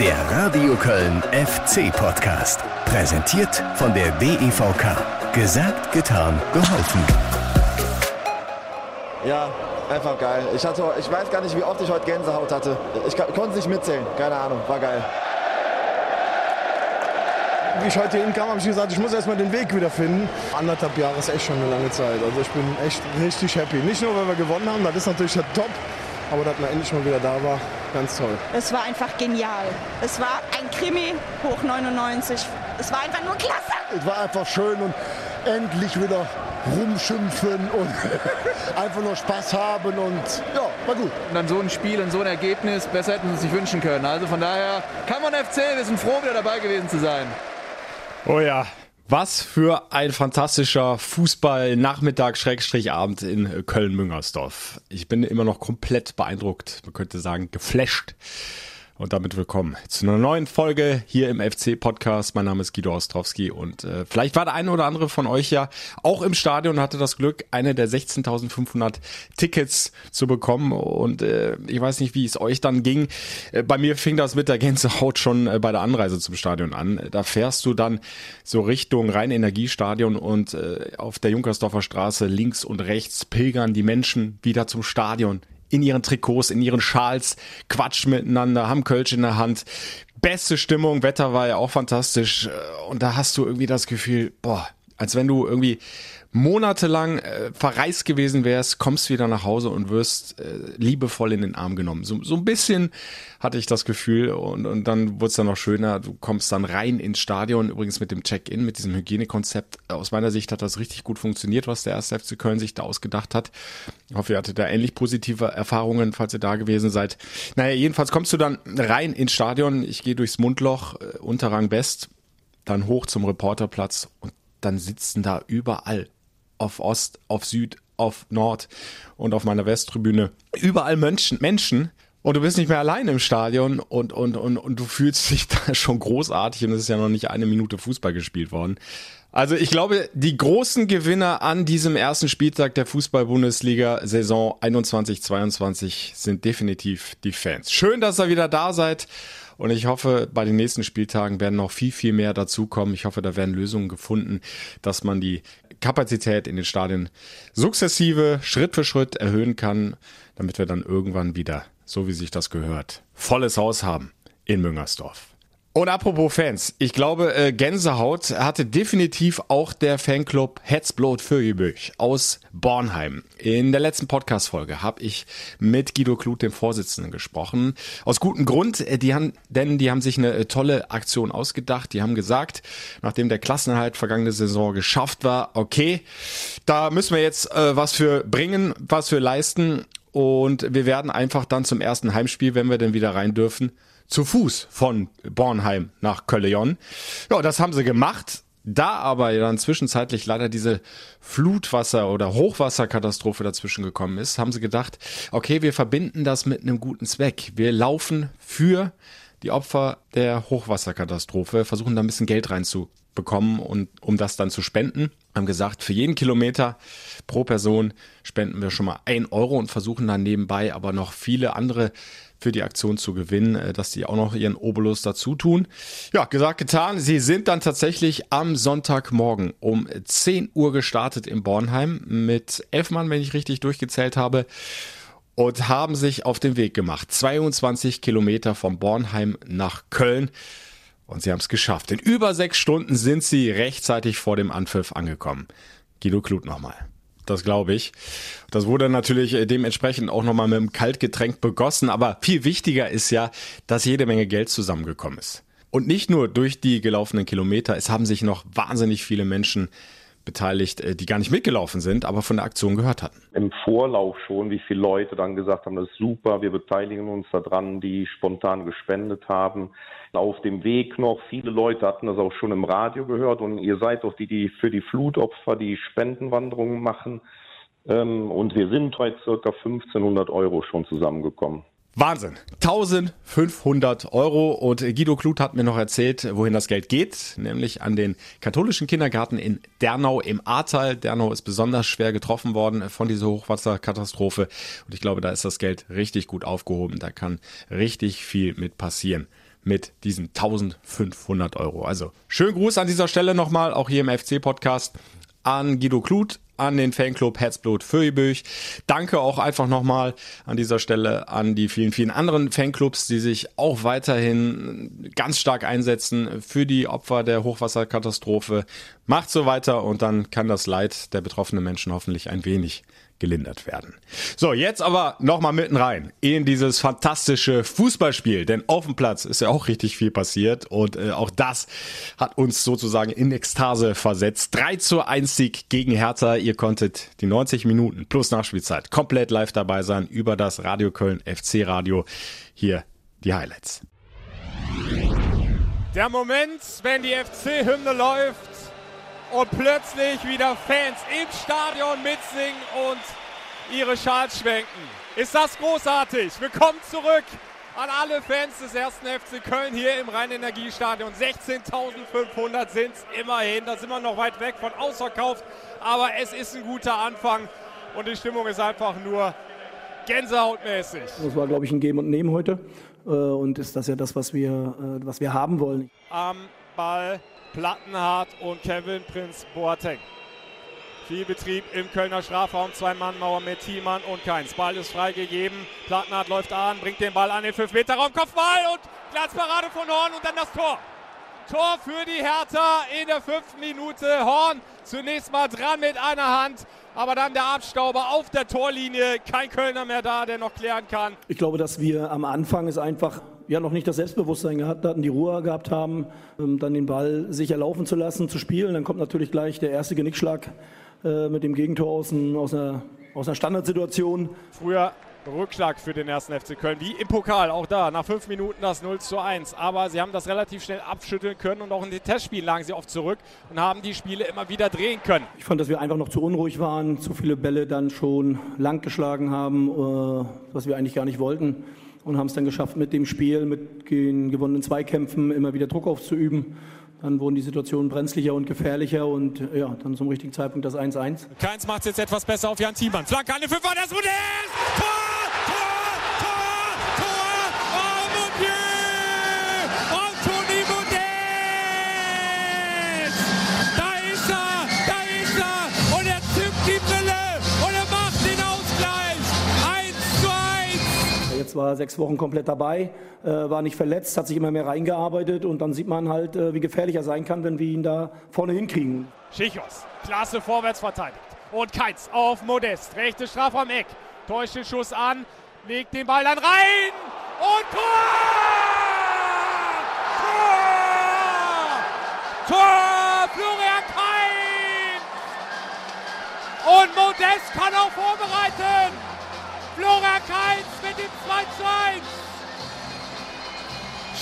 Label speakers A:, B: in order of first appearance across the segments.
A: Der Radio Köln FC Podcast. Präsentiert von der DEVK. Gesagt, getan, geholfen.
B: Ja, einfach geil. Ich, hatte, ich weiß gar nicht, wie oft ich heute Gänsehaut hatte. Ich, ich konnte es nicht mitzählen. Keine Ahnung, war geil.
C: Wie ich heute hinkam, habe ich gesagt, ich muss erstmal den Weg wiederfinden. Anderthalb Jahre ist echt schon eine lange Zeit. Also ich bin echt richtig happy. Nicht nur, weil wir gewonnen haben, das ist natürlich ja top, aber dass man endlich mal wieder da war, ganz toll.
D: Es war einfach genial. Es war ein Krimi hoch 99. Es war einfach nur klasse.
E: Es war einfach schön und endlich wieder rumschimpfen und einfach nur Spaß haben und ja, war gut.
F: Und dann so ein Spiel und so ein Ergebnis, besser hätten wir uns nicht wünschen können. Also von daher kann man FC, wir sind froh, wieder dabei gewesen zu sein.
G: Oh ja, was für ein fantastischer Fußball-Nachmittag, Schrägstrich Abend in Köln-Müngersdorf. Ich bin immer noch komplett beeindruckt, man könnte sagen geflasht und damit willkommen zu einer neuen Folge hier im FC-Podcast. Mein Name ist Guido Ostrowski und äh, vielleicht war der eine oder andere von euch ja auch im Stadion und hatte das Glück, eine der 16.500 Tickets zu bekommen. Und äh, ich weiß nicht, wie es euch dann ging. Äh, bei mir fing das mit der Gänsehaut schon äh, bei der Anreise zum Stadion an. Da fährst du dann so Richtung Rhein-Energiestadion und äh, auf der Junkersdorfer Straße links und rechts pilgern die Menschen wieder zum Stadion in ihren Trikots, in ihren Schals, quatschen miteinander, haben Kölsch in der Hand. Beste Stimmung, Wetter war ja auch fantastisch. Und da hast du irgendwie das Gefühl, boah, als wenn du irgendwie monatelang äh, verreist gewesen wärst, kommst wieder nach Hause und wirst äh, liebevoll in den Arm genommen. So, so ein bisschen hatte ich das Gefühl und, und dann wurde es dann noch schöner. Du kommst dann rein ins Stadion, übrigens mit dem Check-in, mit diesem Hygienekonzept. Aus meiner Sicht hat das richtig gut funktioniert, was der erste FC Köln sich da ausgedacht hat. Ich hoffe, ihr hattet da ähnlich positive Erfahrungen, falls ihr da gewesen seid. Naja, jedenfalls kommst du dann rein ins Stadion. Ich gehe durchs Mundloch, äh, Unterrang Best, dann hoch zum Reporterplatz und dann sitzen da überall auf Ost, auf Süd, auf Nord und auf meiner Westtribüne überall Menschen, Menschen. Und du bist nicht mehr allein im Stadion und, und, und, und du fühlst dich da schon großartig und es ist ja noch nicht eine Minute Fußball gespielt worden. Also ich glaube, die großen Gewinner an diesem ersten Spieltag der Fußball-Bundesliga Saison 21-22 sind definitiv die Fans. Schön, dass ihr wieder da seid. Und ich hoffe, bei den nächsten Spieltagen werden noch viel, viel mehr dazukommen. Ich hoffe, da werden Lösungen gefunden, dass man die Kapazität in den Stadien sukzessive, Schritt für Schritt erhöhen kann, damit wir dann irgendwann wieder, so wie sich das gehört, volles Haus haben in Müngersdorf. Und apropos Fans, ich glaube, äh, Gänsehaut hatte definitiv auch der Fanclub Hetzblot Vögelbüch aus Bornheim. In der letzten Podcast-Folge habe ich mit Guido Kluth, dem Vorsitzenden, gesprochen. Aus gutem Grund, äh, die haben, denn die haben sich eine äh, tolle Aktion ausgedacht. Die haben gesagt, nachdem der Klassenerhalt vergangene Saison geschafft war, okay, da müssen wir jetzt äh, was für bringen, was für leisten. Und wir werden einfach dann zum ersten Heimspiel, wenn wir denn wieder rein dürfen, zu Fuß von Bornheim nach Kölleon. Ja, das haben sie gemacht. Da aber dann zwischenzeitlich leider diese Flutwasser- oder Hochwasserkatastrophe dazwischen gekommen ist, haben sie gedacht, okay, wir verbinden das mit einem guten Zweck. Wir laufen für die Opfer der Hochwasserkatastrophe, versuchen da ein bisschen Geld reinzubekommen und um das dann zu spenden. Haben gesagt, für jeden Kilometer pro Person spenden wir schon mal ein Euro und versuchen dann nebenbei aber noch viele andere für die Aktion zu gewinnen, äh, dass die auch noch ihren Obolus dazu tun. Ja, gesagt, getan. Sie sind dann tatsächlich am Sonntagmorgen um 10 Uhr gestartet in Bornheim mit elf Mann, wenn ich richtig durchgezählt habe und haben sich auf den Weg gemacht. 22 Kilometer von Bornheim nach Köln. Und sie haben es geschafft. In über sechs Stunden sind sie rechtzeitig vor dem Anpfiff angekommen. Guido Klut nochmal. Das glaube ich. Das wurde natürlich äh, dementsprechend auch nochmal mit einem Kaltgetränk begossen. Aber viel wichtiger ist ja, dass jede Menge Geld zusammengekommen ist. Und nicht nur durch die gelaufenen Kilometer. Es haben sich noch wahnsinnig viele Menschen beteiligt, äh, die gar nicht mitgelaufen sind, aber von der Aktion gehört hatten.
H: Im Vorlauf schon, wie viele Leute dann gesagt haben, das ist super, wir beteiligen uns daran, die spontan gespendet haben. Auf dem Weg noch, viele Leute hatten das auch schon im Radio gehört und ihr seid doch die, die für die Flutopfer die Spendenwanderungen machen. Ähm, und wir sind bei circa 1500 Euro schon zusammengekommen.
G: Wahnsinn. 1500 Euro. Und Guido Kluth hat mir noch erzählt, wohin das Geld geht, nämlich an den katholischen Kindergarten in Dernau im Ahrtal. Dernau ist besonders schwer getroffen worden von dieser Hochwasserkatastrophe. Und ich glaube, da ist das Geld richtig gut aufgehoben. Da kann richtig viel mit passieren. mit diesen 1500 Euro. Also schönen Gruß an dieser Stelle nochmal, auch hier im FC-Podcast, an Guido Kluth, an den Fanclub Herzblut Föhiböch. Danke auch einfach nochmal an dieser Stelle an die vielen, vielen anderen Fanclubs, die sich auch weiterhin ganz stark einsetzen für die Opfer der Hochwasserkatastrophe. Macht so weiter und dann kann das Leid der betroffenen Menschen hoffentlich ein wenig gelindert werden. So, jetzt aber nochmal mitten rein in dieses fantastische Fußballspiel, denn auf dem Platz ist ja auch richtig viel passiert und äh, auch das hat uns sozusagen in Ekstase versetzt. 3 zu 1 Sieg gegen Hertha. Ihr konntet die 90 Minuten plus Nachspielzeit komplett live dabei sein über das Radio Köln FC Radio. Hier die Highlights.
I: Der Moment, wenn die FC-Hymne läuft und plötzlich wieder Fans im Stadion mitsingen und ihre Schals schwenken. Ist das großartig? Willkommen zurück an alle Fans des ersten FC Köln hier im Rhein-Energiestadion. 16.500 sind es immerhin. Da sind wir noch weit weg von ausverkauft, aber es ist ein guter Anfang und die Stimmung ist einfach nur gänsehautmäßig.
J: Das war, glaube ich, ein Geben und Nehmen heute äh, und ist das ja das, was wir, äh, was wir haben wollen.
I: Am Ball Plattenhardt und Kevin Prinz Boateng. Viel Betrieb im Kölner Strafraum, zwei Mannmauer mit Thiemann und Keins. Ball ist freigegeben, Plattenhardt läuft an, bringt den Ball an den 5-Meter-Raum, Kopfball und Glanzparade von Horn und dann das Tor. Tor für die Hertha in der fünften Minute. Horn zunächst mal dran mit einer Hand, aber dann der Abstauber auf der Torlinie. Kein Kölner mehr da, der noch klären kann.
J: Ich glaube, dass wir am Anfang es einfach ja noch nicht das Selbstbewusstsein gehabt hatten, die Ruhe gehabt haben, ähm, dann den Ball sicher laufen zu lassen, zu spielen. Dann kommt natürlich gleich der erste Genickschlag äh, mit dem Gegentor aus, ein, aus, einer, aus einer Standardsituation.
I: Früher Rückschlag für den ersten FC Köln, wie im Pokal, auch da, nach fünf Minuten das 0 zu 1. Aber sie haben das relativ schnell abschütteln können und auch in den Testspielen lagen sie oft zurück und haben die Spiele immer wieder drehen können.
J: Ich fand, dass wir einfach noch zu unruhig waren, zu viele Bälle dann schon lang geschlagen haben, äh, was wir eigentlich gar nicht wollten und haben es dann geschafft, mit dem Spiel, mit den gewonnenen Zweikämpfen immer wieder Druck aufzuüben. Dann wurden die Situationen brenzlicher und gefährlicher und ja, dann zum richtigen Zeitpunkt das 1-1.
I: Keins macht es jetzt etwas besser auf Jan Thiemann. Flanke an den Fünfer, das Modell! Tor!
J: War sechs Wochen komplett dabei, äh, war nicht verletzt, hat sich immer mehr reingearbeitet und dann sieht man halt, äh, wie gefährlich er sein kann, wenn wir ihn da vorne hinkriegen.
I: Schichos, klasse vorwärts verteidigt. Und Keitz auf Modest, rechte Strafe am Eck. Täuscht den Schuss an, legt den Ball dann rein und Tor! Tor! Tor! Florian Kein! Und Modest kann auch vorbereiten. Florian Keins mit dem 2 zu 1.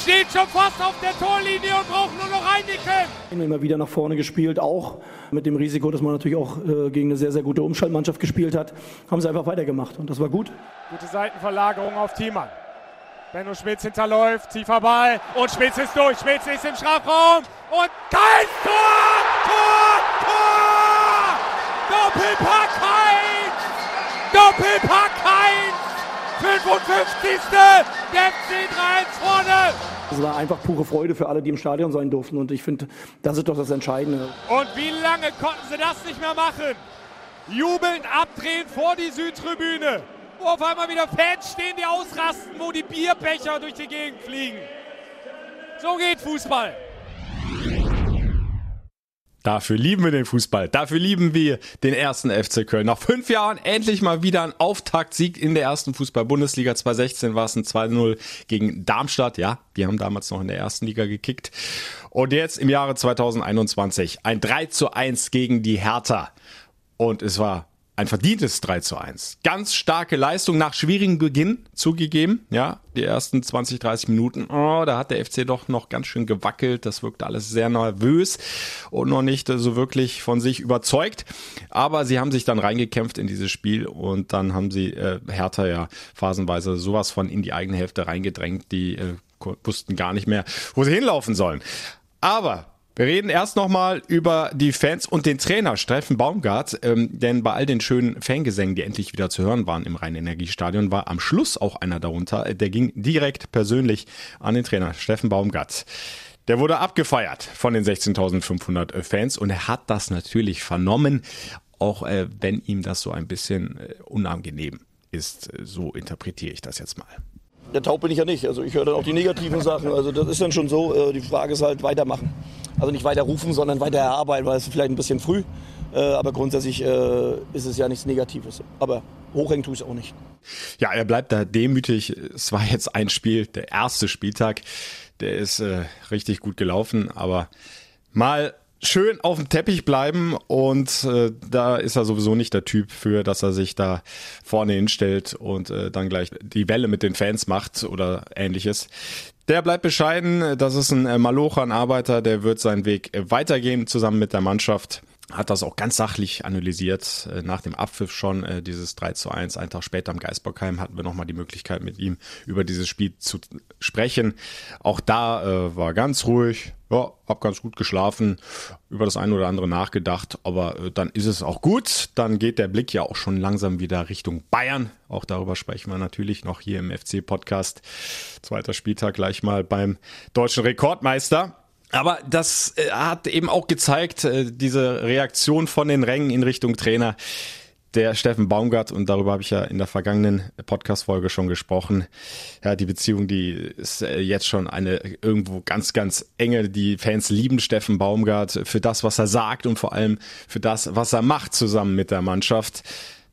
I: Steht schon fast auf der Torlinie und braucht nur noch einnicken.
J: Immer wieder nach vorne gespielt, auch mit dem Risiko, dass man natürlich auch äh, gegen eine sehr, sehr gute Umschaltmannschaft gespielt hat, haben sie einfach weitergemacht und das war gut.
I: Gute Seitenverlagerung auf Thiemann. Benno Schmitz hinterläuft, tiefer Ball und Schmitz ist durch. Schmitz ist im Strafraum und kein Tor! Tor! Tor! Doppelpack Heinz! Doppelpack! 55. Der FC 3-1 vorne!
J: Es war einfach pure Freude für alle, die im Stadion sein durften und ich finde, das ist doch das Entscheidende.
I: Und wie lange konnten sie das nicht mehr machen? Jubelnd abdrehen vor die Südtribüne. Wo auf einmal wieder Fans stehen, die ausrasten, wo die Bierbecher durch die Gegend fliegen. So geht Fußball.
G: Dafür lieben wir den Fußball. Dafür lieben wir den ersten FC Köln. Nach fünf Jahren endlich mal wieder ein Auftaktsieg in der ersten Fußball-Bundesliga. 2016 war es ein 2-0 gegen Darmstadt. Ja, die haben damals noch in der ersten Liga gekickt. Und jetzt im Jahre 2021 ein 3 zu 1 gegen die Hertha. Und es war ein verdientes 3 zu 1. Ganz starke Leistung nach schwierigem Beginn zugegeben. Ja, die ersten 20, 30 Minuten, oh, da hat der FC doch noch ganz schön gewackelt. Das wirkte alles sehr nervös und noch nicht so wirklich von sich überzeugt. Aber sie haben sich dann reingekämpft in dieses Spiel und dann haben sie äh, Hertha ja phasenweise sowas von in die eigene Hälfte reingedrängt. Die äh, wussten gar nicht mehr, wo sie hinlaufen sollen. Aber Wir reden erst nochmal über die Fans und den Trainer Steffen Baumgart, ähm, denn bei all den schönen Fangesängen, die endlich wieder zu hören waren im Rhein-Energiestadion, war am Schluss auch einer darunter, der ging direkt persönlich an den Trainer Steffen Baumgart. Der wurde abgefeiert von den 16.500 Fans und er hat das natürlich vernommen, auch äh, wenn ihm das so ein bisschen äh, unangenehm ist. So interpretiere ich das jetzt mal.
J: Der taub bin ich ja nicht. Also ich höre dann auch die negativen Sachen. Also das ist dann schon so. Äh, die Frage ist halt weitermachen. Also nicht weiter rufen, sondern weiter erarbeiten, weil es vielleicht ein bisschen früh. Äh, aber grundsätzlich äh, ist es ja nichts Negatives. Aber hochhängen tue ich es auch nicht.
G: Ja, er bleibt da demütig. Es war jetzt ein Spiel, der erste Spieltag. Der ist äh, richtig gut gelaufen. Aber mal schön auf dem Teppich bleiben und äh, da ist er sowieso nicht der Typ für, dass er sich da vorne hinstellt und äh, dann gleich die Welle mit den Fans macht oder ähnliches. Der bleibt bescheiden, das ist ein äh, Malocher, ein Arbeiter, der wird seinen Weg weitergehen zusammen mit der Mannschaft hat das auch ganz sachlich analysiert. Äh, nach dem Abpfiff schon, äh, dieses 3 zu 1, einen Tag später am Geisbockheim hatten wir nochmal die Möglichkeit mit ihm über dieses Spiel zu sprechen. Auch da äh, war ganz ruhig, ja, hab ganz gut geschlafen, über das eine oder andere nachgedacht, aber dann ist es auch gut. Dann geht der Blick ja auch schon langsam wieder Richtung Bayern. Auch darüber sprechen wir natürlich noch hier im FC-Podcast. Zweiter Spieltag gleich mal beim deutschen Rekordmeister. Aber das äh, hat eben auch gezeigt, äh, diese Reaktion von den Rängen in Richtung Trainer. Der Steffen Baumgart, und darüber habe ich ja in der vergangenen Podcast-Folge schon gesprochen. Ja, die Beziehung, die ist äh, jetzt schon eine irgendwo ganz, ganz enge. Die Fans lieben Steffen Baumgart für das, was er sagt und vor allem für das, was er macht zusammen mit der Mannschaft.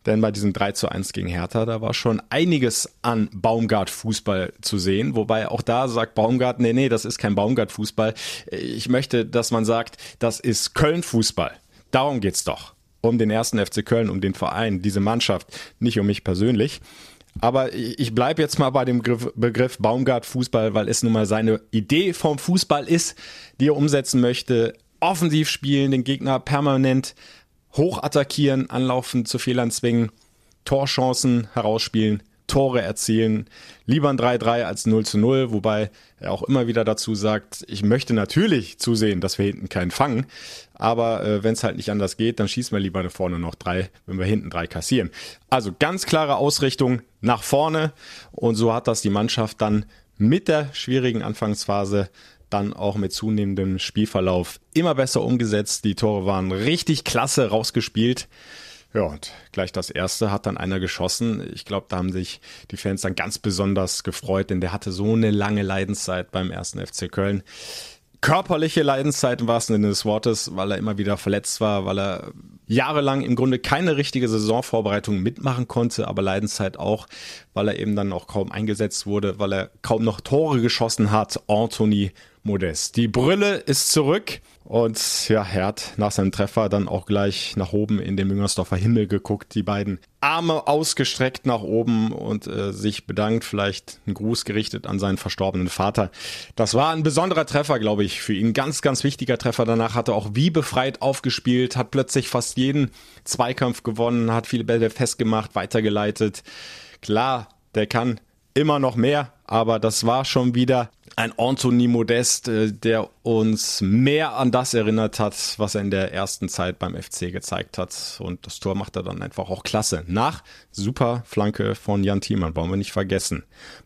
G: Denn bei diesem 3 zu 1 gegen Hertha, da war schon einiges an Baumgart-Fußball zu sehen. Wobei auch da sagt Baumgart, nee, nee, das ist kein Baumgart-Fußball. Ich möchte, dass man sagt, das ist Köln-Fußball. Darum geht's doch. Um den ersten FC Köln, um den Verein, diese Mannschaft, nicht um mich persönlich. Aber ich bleibe jetzt mal bei dem Begriff Baumgart Fußball, weil es nun mal seine Idee vom Fußball ist, die er umsetzen möchte. Offensiv spielen, den Gegner permanent hoch attackieren, anlaufen, zu Fehlern zwingen, Torchancen herausspielen, Tore erzielen. Lieber ein 3-3 als 0 zu 0, wobei er auch immer wieder dazu sagt, ich möchte natürlich zusehen, dass wir hinten keinen fangen. Aber äh, wenn es halt nicht anders geht, dann schießen wir lieber vorne noch drei, wenn wir hinten drei kassieren. Also ganz klare Ausrichtung nach vorne. Und so hat das die Mannschaft dann mit der schwierigen Anfangsphase dann auch mit zunehmendem Spielverlauf immer besser umgesetzt. Die Tore waren richtig klasse rausgespielt. Ja, und gleich das erste hat dann einer geschossen. Ich glaube, da haben sich die Fans dann ganz besonders gefreut, denn der hatte so eine lange Leidenszeit beim ersten FC Köln. Körperliche Leidenszeit im wahrsten Sinne des Wortes, weil er immer wieder verletzt war, weil er jahrelang im Grunde keine richtige Saisonvorbereitung mitmachen konnte, aber Leidenszeit auch, weil er eben dann auch kaum eingesetzt wurde, weil er kaum noch Tore geschossen hat. Anthony Modest. Die Brille ist zurück und ja, er hat nach seinem Treffer dann auch gleich nach oben in den Müngersdorfer Himmel geguckt, die beiden Arme ausgestreckt nach oben und äh, sich bedankt, vielleicht einen Gruß gerichtet an seinen verstorbenen Vater. Das war ein besonderer Treffer, glaube ich, für ihn. Ganz, ganz wichtiger Treffer. Danach hat er auch wie befreit aufgespielt, hat plötzlich fast jeden Zweikampf gewonnen, hat viele Bälle festgemacht, weitergeleitet. Klar, der kann immer noch mehr, aber das war schon wieder ein Anthony Modest, äh, der uns mehr an das erinnert hat, was er in der ersten Zeit beim FC gezeigt hat. Und das Tor macht er dann einfach auch klasse. Nach super Flanke von Jan Thiemann, wollen wir nicht vergessen.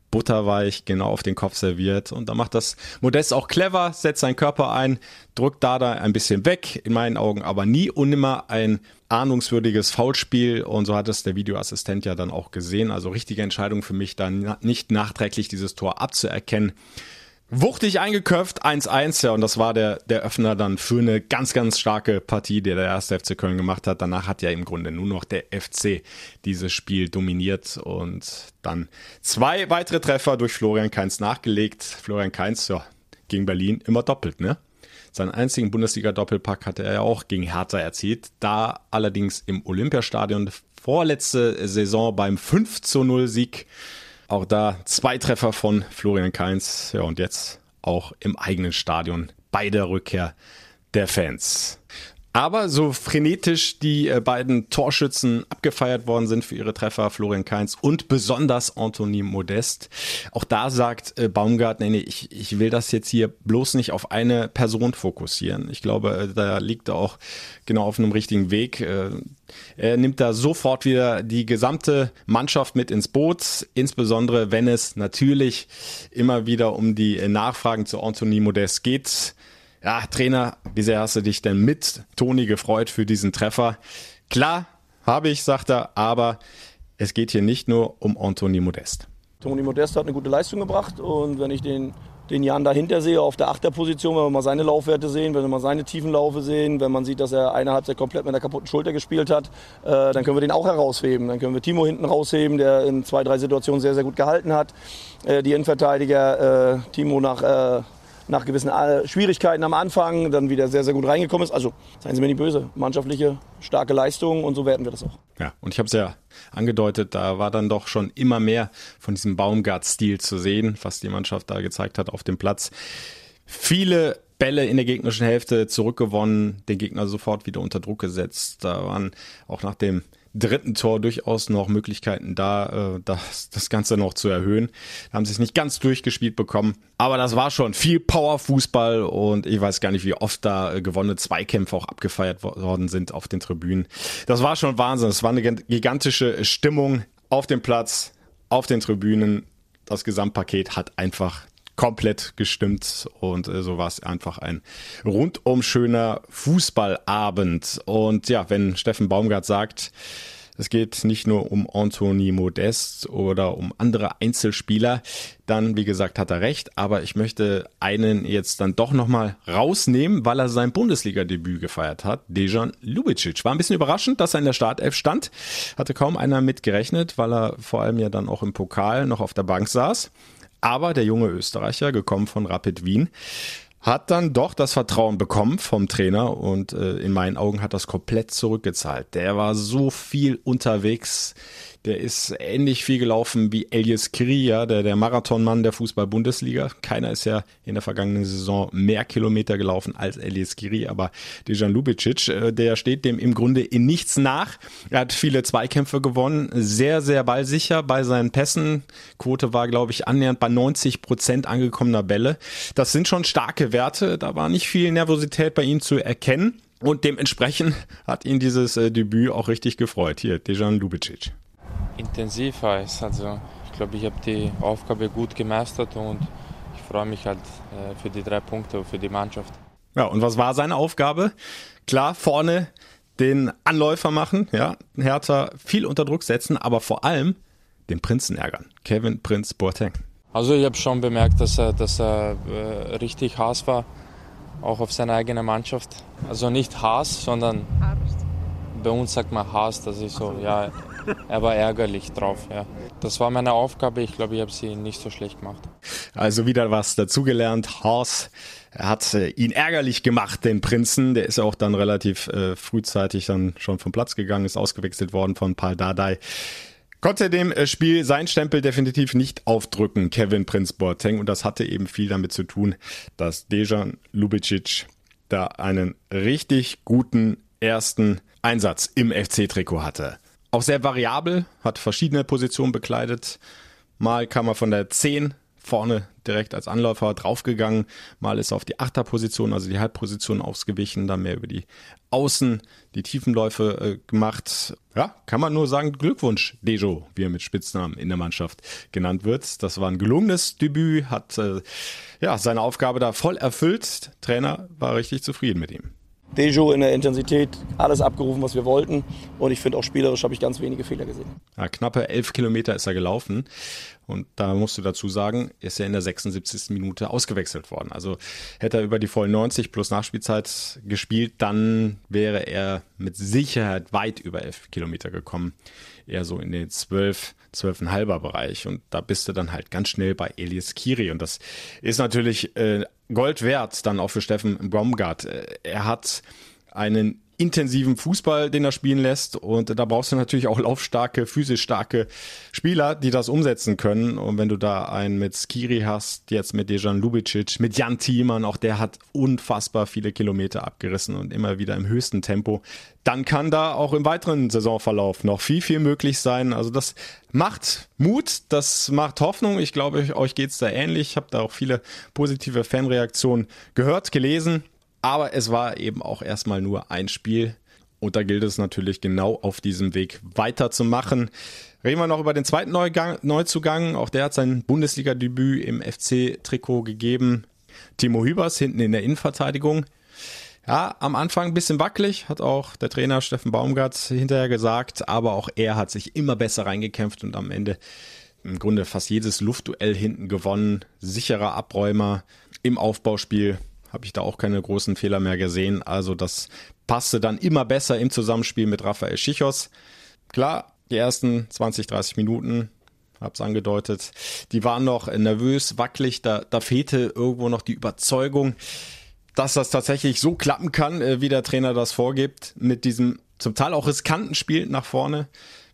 G: Butterweich, genau auf den Kopf serviert. Und da macht das Modest auch clever, setzt seinen Körper ein, drückt Dada ein bisschen weg, in meinen Augen aber nie und nimmer ein ahnungswürdiges Foulspiel. Und so hat es der Videoassistent ja dann auch gesehen. Also richtige Entscheidung für mich, dann nicht nachträglich dieses Tor abzuerkennen. Wuchtig eingeköpft, 1-1, ja, und das war der, der Öffner dann für eine ganz, ganz starke Partie, die der erste FC Köln gemacht hat. Danach hat ja im Grunde nur noch der FC dieses Spiel dominiert und dann zwei weitere Treffer durch Florian Kainz nachgelegt. Florian Kainz, ja, gegen Berlin immer doppelt, ne? Seinen einzigen Bundesliga-Doppelpack hatte er ja auch gegen Hertha erzielt, da allerdings im Olympiastadion vorletzte Saison beim 5 0 Sieg auch da zwei Treffer von Florian Kainz. Ja, und jetzt auch im eigenen Stadion bei der Rückkehr der Fans. Aber so frenetisch die äh, beiden Torschützen abgefeiert worden sind für ihre Treffer, Florian Kainz und besonders Anthony Modest, auch da sagt äh, Baumgart, nee, nee, ich, ich will das jetzt hier bloß nicht auf eine Person fokussieren. Ich glaube, äh, da liegt er auch genau auf einem richtigen Weg. Er nimmt da sofort wieder die gesamte Mannschaft mit ins Boot, insbesondere wenn es natürlich immer wieder um die Nachfragen zu Anthony Modest geht. Ja, Trainer, wie sehr hast du dich denn mit Toni gefreut für diesen Treffer? Klar, habe ich, sagt er, aber es geht hier nicht nur um Anthony Modest.
J: Toni Modest hat eine gute Leistung gebracht und wenn ich den, den Jan dahinter sehe, auf der Achterposition, wenn wir mal seine Laufwerte sehen, wenn wir mal seine Tiefenlaufe sehen, wenn man sieht, dass er eine Halbzeit komplett mit einer kaputten Schulter gespielt hat, äh, dann können wir den auch herausheben. Dann können wir Timo hinten rausheben, der in zwei, drei Situationen sehr, sehr gut gehalten hat. Äh, die Innenverteidiger, äh, Timo nach äh, nach gewissen äh, Schwierigkeiten am Anfang dann wieder sehr, sehr gut reingekommen ist. Also seien Sie mir nicht böse, mannschaftliche, starke Leistung und so werden wir das auch.
G: Ja, und ich habe es ja angedeutet, da war dann doch schon immer mehr von diesem Baumgart-Stil zu sehen, was die Mannschaft da gezeigt hat auf dem Platz. Viele Bälle in der gegnerischen Hälfte zurückgewonnen, den Gegner sofort wieder unter Druck gesetzt. Da waren auch nach dem dritten Tor durchaus noch Möglichkeiten da, äh, das, das Ganze noch zu erhöhen. Da haben sie es nicht ganz durchgespielt bekommen. Aber das war schon viel Power-Fußball und ich weiß gar nicht, wie oft da äh, gewonnene Zweikämpfe auch abgefeiert worden sind auf den Tribünen. Das war schon Wahnsinn. Es war eine gigantische Stimmung auf dem Platz, auf den Tribünen. Das Gesamtpaket hat einfach komplett gestimmt und äh, so war es einfach ein rundum schöner Fußballabend. Und ja, wenn Steffen Baumgart sagt, es geht nicht nur um Anthony Modest oder um andere Einzelspieler, dann, wie gesagt, hat er recht. Aber ich möchte einen jetzt dann doch nochmal rausnehmen, weil er sein Bundesliga-Debüt gefeiert hat. Dejan Lubicic. War ein bisschen überraschend, dass er in der Startelf stand. Hatte kaum einer mitgerechnet, weil er vor allem ja dann auch im Pokal noch auf der Bank saß. Aber der junge Österreicher, gekommen von Rapid Wien, hat dann doch das Vertrauen bekommen vom Trainer und äh, in meinen Augen hat das komplett zurückgezahlt. Der war so viel unterwegs der ist ähnlich viel gelaufen wie Elias Kria, der, der Marathonmann der Fußball-Bundesliga. Keiner ist ja in der vergangenen Saison mehr Kilometer gelaufen als Elias Kiri, aber Dejan Lubicic, äh, der steht dem im Grunde in nichts nach. Er hat viele Zweikämpfe gewonnen, sehr, sehr ballsicher bei seinen Pässen. Quote war, glaube ich, annähernd bei 90 Prozent angekommener Bälle. Das sind schon starke Werte. Da war nicht viel Nervosität bei ihm zu erkennen. Und dementsprechend hat ihn dieses äh, Debüt auch richtig gefreut. Hier, Dejan Lubicic
K: intensiv heißt. Also ich glaube, ich habe die Aufgabe gut gemeistert und ich freue mich halt äh, für die drei Punkte für die Mannschaft.
G: Ja, und was war seine Aufgabe? Klar, vorne den Anläufer machen, ja, Hertha viel unter Druck setzen, aber vor allem den Prinzen ärgern. Kevin Prinz Boateng.
K: Also ich habe schon bemerkt, dass er, dass er äh, richtig Hass war, auch auf seine eigene Mannschaft. Also nicht Hass, sondern bei uns sagt man Hass, das ist so, ja, er war ärgerlich drauf. Ja. Das war meine Aufgabe. Ich glaube, ich habe sie nicht so schlecht gemacht.
G: Also wieder was dazugelernt. Horst hat äh, ihn ärgerlich gemacht, den Prinzen. Der ist auch dann relativ äh, frühzeitig dann schon vom Platz gegangen, ist ausgewechselt worden von Paul Dardai. Konnte dem äh, Spiel sein Stempel definitiv nicht aufdrücken, Kevin Prinz Boateng. Und das hatte eben viel damit zu tun, dass Dejan Lubicic da einen richtig guten ersten Einsatz im FC-Trikot hatte. Auch sehr variabel, hat verschiedene Positionen bekleidet. Mal kam er von der 10 vorne direkt als Anläufer draufgegangen, mal ist er auf die Achterposition, also die Halbposition ausgewichen, dann mehr über die Außen, die Tiefenläufe äh, gemacht. Ja, kann man nur sagen, Glückwunsch, Dejo, wie er mit Spitznamen in der Mannschaft genannt wird. Das war ein gelungenes Debüt, hat äh, ja seine Aufgabe da voll erfüllt. Trainer war richtig zufrieden mit ihm.
J: Dejo in der Intensität, alles abgerufen, was wir wollten. Und ich finde auch spielerisch habe ich ganz wenige Fehler gesehen.
G: Ja, knappe elf Kilometer ist er gelaufen. Und da musst du dazu sagen, ist er in der 76. Minute ausgewechselt worden. Also hätte er über die vollen 90 plus Nachspielzeit gespielt, dann wäre er mit Sicherheit weit über elf Kilometer gekommen. Eher so in den zwölf, zwölfeinhalber Bereich. Und da bist du dann halt ganz schnell bei Elias Kiri. Und das ist natürlich äh, Gold wert dann auch für Steffen Baumgart. Äh, er hat einen intensiven Fußball, den er spielen lässt. Und da brauchst du natürlich auch laufstarke, physisch starke Spieler, die das umsetzen können. Und wenn du da einen mit Skiri hast, jetzt mit Dejan Lubicic, mit Jan Thiemann, auch der hat unfassbar viele Kilometer abgerissen und immer wieder im höchsten Tempo, dann kann da auch im weiteren Saisonverlauf noch viel, viel möglich sein. Also das macht Mut, das macht Hoffnung. Ich glaube, euch geht's da ähnlich. Ich habe da auch viele positive Fanreaktionen gehört, gelesen. Aber es war eben auch erstmal nur ein Spiel. Und da gilt es natürlich genau auf diesem Weg weiterzumachen. Reden wir noch über den zweiten Neugang, Neuzugang. Auch der hat sein Bundesliga-Debüt im FC-Trikot gegeben. Timo Hübers hinten in der Innenverteidigung. Ja, am Anfang ein bisschen wackelig, hat auch der Trainer Steffen Baumgart hinterher gesagt, aber auch er hat sich immer besser reingekämpft und am Ende im Grunde fast jedes Luftduell hinten gewonnen. Sicherer Abräumer im Aufbauspiel habe ich da auch keine großen Fehler mehr gesehen. Also das passte dann immer besser im Zusammenspiel mit Rafael Schichos. Klar, die ersten 20, 30 Minuten, hab's angedeutet, die waren noch nervös, wackelig, da, da fehlte irgendwo noch die Überzeugung, dass das tatsächlich so klappen kann, äh, wie der Trainer das vorgibt, mit diesem zum Teil auch riskanten Spiel nach vorne,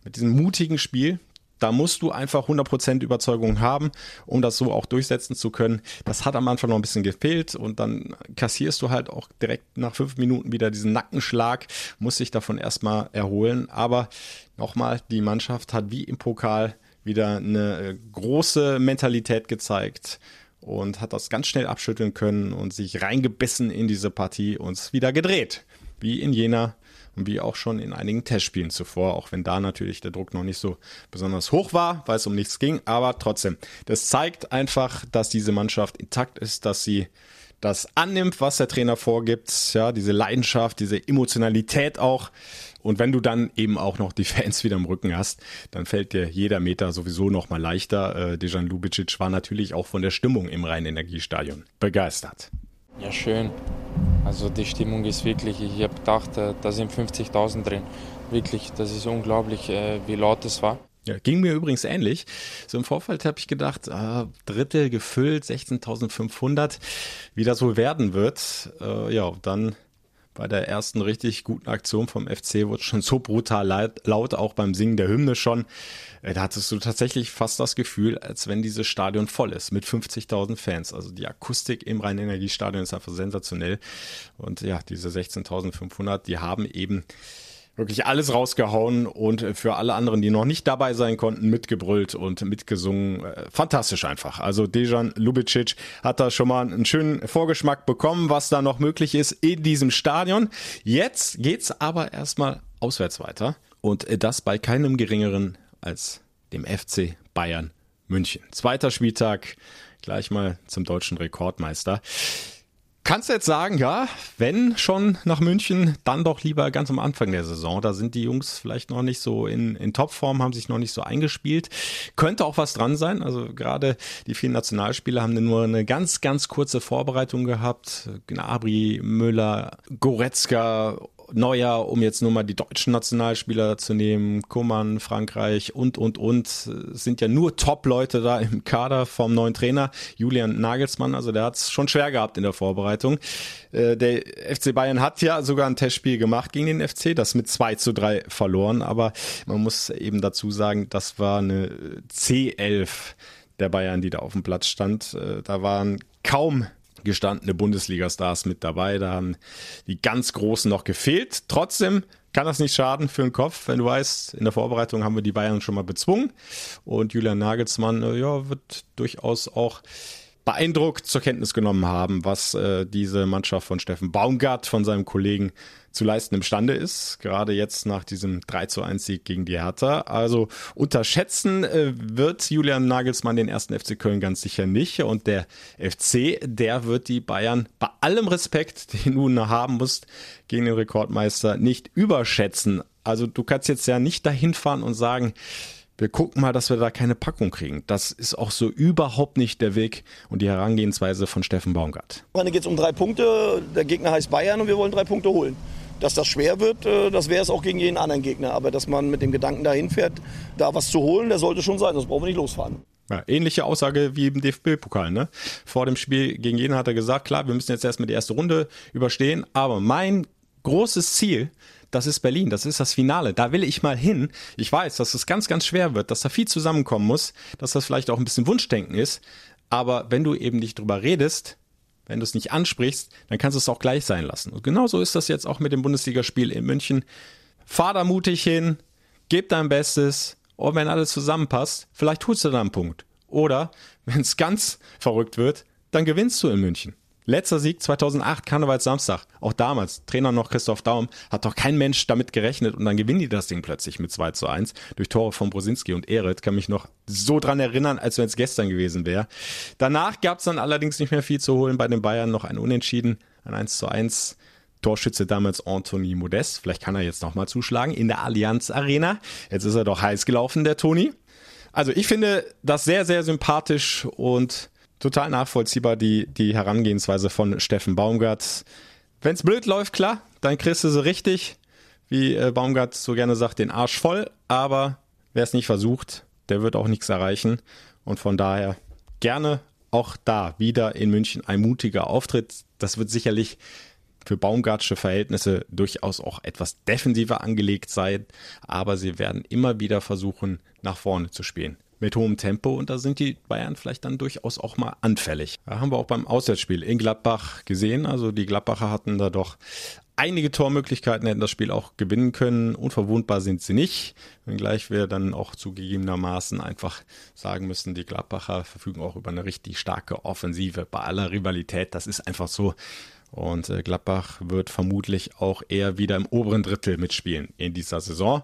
G: mit diesem mutigen Spiel. Da musst du einfach 100% Überzeugung haben, um das so auch durchsetzen zu können. Das hat am Anfang noch ein bisschen gefehlt und dann kassierst du halt auch direkt nach fünf Minuten wieder diesen Nackenschlag, musst dich davon erstmal erholen. Aber nochmal, die Mannschaft hat wie im Pokal wieder eine äh, große Mentalität gezeigt und hat das ganz schnell abschütteln können und sich reingebissen in diese Partie und es wieder gedreht. Wie in Jena wie auch schon in einigen Testspielen zuvor, auch wenn da natürlich der Druck noch nicht so besonders hoch war, weil es um nichts ging, aber trotzdem, das zeigt einfach, dass diese Mannschaft intakt ist, dass sie das annimmt, was der Trainer vorgibt, ja, diese Leidenschaft, diese Emotionalität auch. Und wenn du dann eben auch noch die Fans wieder im Rücken hast, dann fällt dir jeder Meter sowieso noch mal leichter. Äh, Dejan Lubicic war natürlich auch von der Stimmung im Rhein-Energiestadion begeistert.
K: Ja, schön. Also die Stimmung ist wirklich, ich habe gedacht, äh, da sind 50.000 drin. Wirklich, das ist unglaublich, äh, wie laut es war.
G: Ja, ging mir übrigens ähnlich. So im Vorfeld habe ich gedacht, äh, Drittel gefüllt, 16.500, wie das wohl werden wird. Äh, ja, dann bei der ersten richtig guten Aktion vom FC wurde schon so brutal laut, auch beim Singen der Hymne schon. Äh, da hattest du tatsächlich fast das Gefühl, als wenn dieses Stadion voll ist mit 50.000 Fans. Also die Akustik im Rhein-Energiestadion ist einfach sensationell. Und ja, diese 16.500, die haben eben wirklich alles rausgehauen und für alle anderen, die noch nicht dabei sein konnten, mitgebrüllt und mitgesungen. Äh, fantastisch einfach. Also Dejan Lubicic hat da schon mal einen schönen Vorgeschmack bekommen, was da noch möglich ist in diesem Stadion. Jetzt geht's aber erstmal auswärts weiter und das bei keinem geringeren als dem FC Bayern München. Zweiter Spieltag, gleich mal zum deutschen Rekordmeister. Kannst du jetzt sagen, ja, wenn schon nach München, dann doch lieber ganz am Anfang der Saison. Da sind die Jungs vielleicht noch nicht so in, in Topform, haben sich noch nicht so eingespielt. Könnte auch was dran sein. Also gerade die vielen Nationalspieler haben nur eine ganz, ganz kurze Vorbereitung gehabt. Gnabry, Müller, Goretzka Neuer, um jetzt nur mal die deutschen Nationalspieler zu nehmen, Kummern, Frankreich und, und, und, sind ja nur Top-Leute da im Kader vom neuen Trainer, Julian Nagelsmann. Also der hat es schon schwer gehabt in der Vorbereitung. Äh, der FC Bayern hat ja sogar ein Testspiel gemacht gegen den FC, das mit 2 zu 3 verloren. Aber man muss eben dazu sagen, das war eine C11 der Bayern, die da auf dem Platz stand. Äh, da waren kaum gestandene Bundesliga-Stars mit dabei. Da haben die ganz Großen noch gefehlt. Trotzdem kann das nicht schaden für den Kopf, wenn du weißt, in der Vorbereitung haben wir die Bayern schon mal bezwungen. Und Julian Nagelsmann, äh, ja, wird durchaus auch beeindruckt zur Kenntnis genommen haben, was äh, diese Mannschaft von Steffen Baumgart, von seinem Kollegen zu leisten imstande ist. Gerade jetzt nach diesem 3 zu 1 Sieg gegen die Hertha. Also unterschätzen äh, wird Julian Nagelsmann den ersten FC Köln ganz sicher nicht. Und der FC, der wird die Bayern bei allem Respekt, den du haben musst, gegen den Rekordmeister nicht überschätzen. Also du kannst jetzt ja nicht dahin fahren und sagen, wir gucken mal, dass wir da keine Packung kriegen. Das ist auch so überhaupt nicht der Weg und die Herangehensweise von Steffen Baumgart.
J: Am geht es um drei Punkte. Der Gegner heißt Bayern und wir wollen drei Punkte holen. Dass das schwer wird, äh, das wäre es auch gegen jeden anderen Gegner. Aber dass man mit dem Gedanken dahin fährt, da was zu holen, der sollte schon sein. Das brauchen wir nicht losfahren.
G: Ja, ähnliche Aussage wie im DFB-Pokal. Ne? Vor dem Spiel gegen jeden hat er gesagt, klar, wir müssen jetzt erstmal die erste Runde überstehen, aber mein großes Ziel. Das ist Berlin, das ist das Finale. Da will ich mal hin. Ich weiß, dass es ganz, ganz schwer wird, dass da viel zusammenkommen muss, dass das vielleicht auch ein bisschen Wunschdenken ist. Aber wenn du eben nicht drüber redest, wenn du es nicht ansprichst, dann kannst du es auch gleich sein lassen. Und genauso ist das jetzt auch mit dem Bundesligaspiel in München. Fahr da mutig hin, gib dein Bestes und wenn alles zusammenpasst, vielleicht tust du da einen Punkt. Oder, wenn es ganz verrückt wird, dann gewinnst du in München. Letzter Sieg 2008, Karnevalssamstag. Auch damals, Trainer noch Christoph Daum, hat doch kein Mensch damit gerechnet und dann gewinnen die das Ding plötzlich mit 2 zu 1 durch Tore von Brosinski und Ehret. Kann mich noch so dran erinnern, als wenn es gestern gewesen wäre. Danach gab es dann allerdings nicht mehr viel zu holen bei den Bayern, noch ein Unentschieden, ein 1 zu 1. Torschütze damals Anthony Modest. Vielleicht kann er jetzt nochmal zuschlagen in der Allianz Arena. Jetzt ist er doch heiß gelaufen, der Toni. Also ich finde das sehr, sehr sympathisch und total nachvollziehbar, die, die Herangehensweise von Steffen Baumgart. Wenn es blöd läuft, klar, dann kriegst du so richtig, wie äh, Baumgart so gerne sagt, den Arsch voll. Aber wer es nicht versucht, der wird auch nichts erreichen. Und von daher gerne auch da wieder in München ein mutiger Auftritt. Das wird sicherlich für Baumgartsche Verhältnisse durchaus auch etwas defensiver angelegt sein, aber sie werden immer wieder versuchen, nach vorne zu spielen mit hohem Tempo und da sind die Bayern vielleicht dann durchaus auch mal anfällig. Da haben wir auch beim Auswärtsspiel in Gladbach gesehen. Also die Gladbacher hatten da doch einige Tormöglichkeiten, hätten das Spiel auch gewinnen können. Unverwundbar sind sie nicht, wenngleich wir dann auch zugegebenermaßen einfach sagen müssen, die Gladbacher verfügen auch über eine richtig starke Offensive bei aller Rivalität. Das ist einfach so. Und äh, Gladbach wird vermutlich auch eher wieder im oberen Drittel mitspielen in dieser Saison.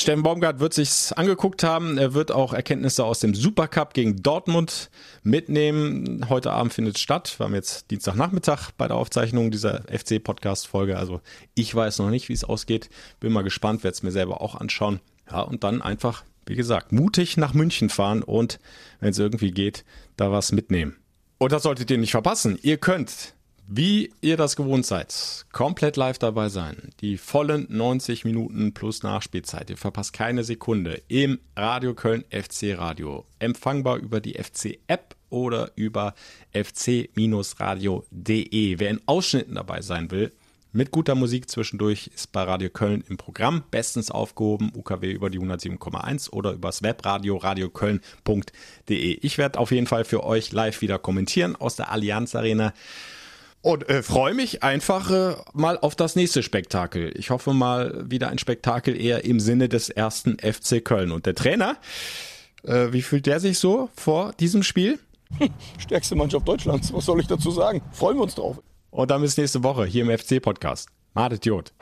G: Steffen Baumgart wird sich's angeguckt haben. Er wird auch Erkenntnisse aus dem Supercup gegen Dortmund mitnehmen. Heute Abend findet statt. Wir haben jetzt Dienstagnachmittag bei der Aufzeichnung dieser FC-Podcast-Folge. Also ich weiß noch nicht, wie es ausgeht. Bin mal gespannt, werde es mir selber auch anschauen. Ja, und dann einfach, wie gesagt, mutig nach München fahren und, wenn es irgendwie geht, da was mitnehmen. Und das solltet ihr nicht verpassen. Ihr könnt wie ihr das gewohnt seid, komplett live dabei sein. Die vollen 90 Minuten plus Nachspielzeit. Ihr verpasst keine Sekunde im Radio Köln FC Radio. Empfangbar über die FC App oder über fc-radio.de. Wer in Ausschnitten dabei sein will, mit guter Musik zwischendurch ist bei Radio Köln im Programm bestens aufgehoben. UKW über die 107,1 oder übers Webradio radioköln.de. Ich werde auf jeden Fall für euch live wieder kommentieren aus der Allianz Arena. Und äh, freue mich einfach äh, mal auf das nächste Spektakel. Ich hoffe mal wieder ein Spektakel eher im Sinne des ersten FC Köln. Und der Trainer, äh, wie fühlt der sich so vor diesem Spiel?
J: Stärkste Mannschaft Deutschlands, was soll ich dazu sagen? Freuen wir uns drauf.
G: Und dann bis nächste Woche hier im FC-Podcast. Madet Jod.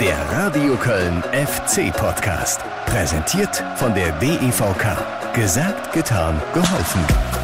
A: Der Radio Köln FC-Podcast. Präsentiert von der DEVK. Gesagt, getan, geholfen.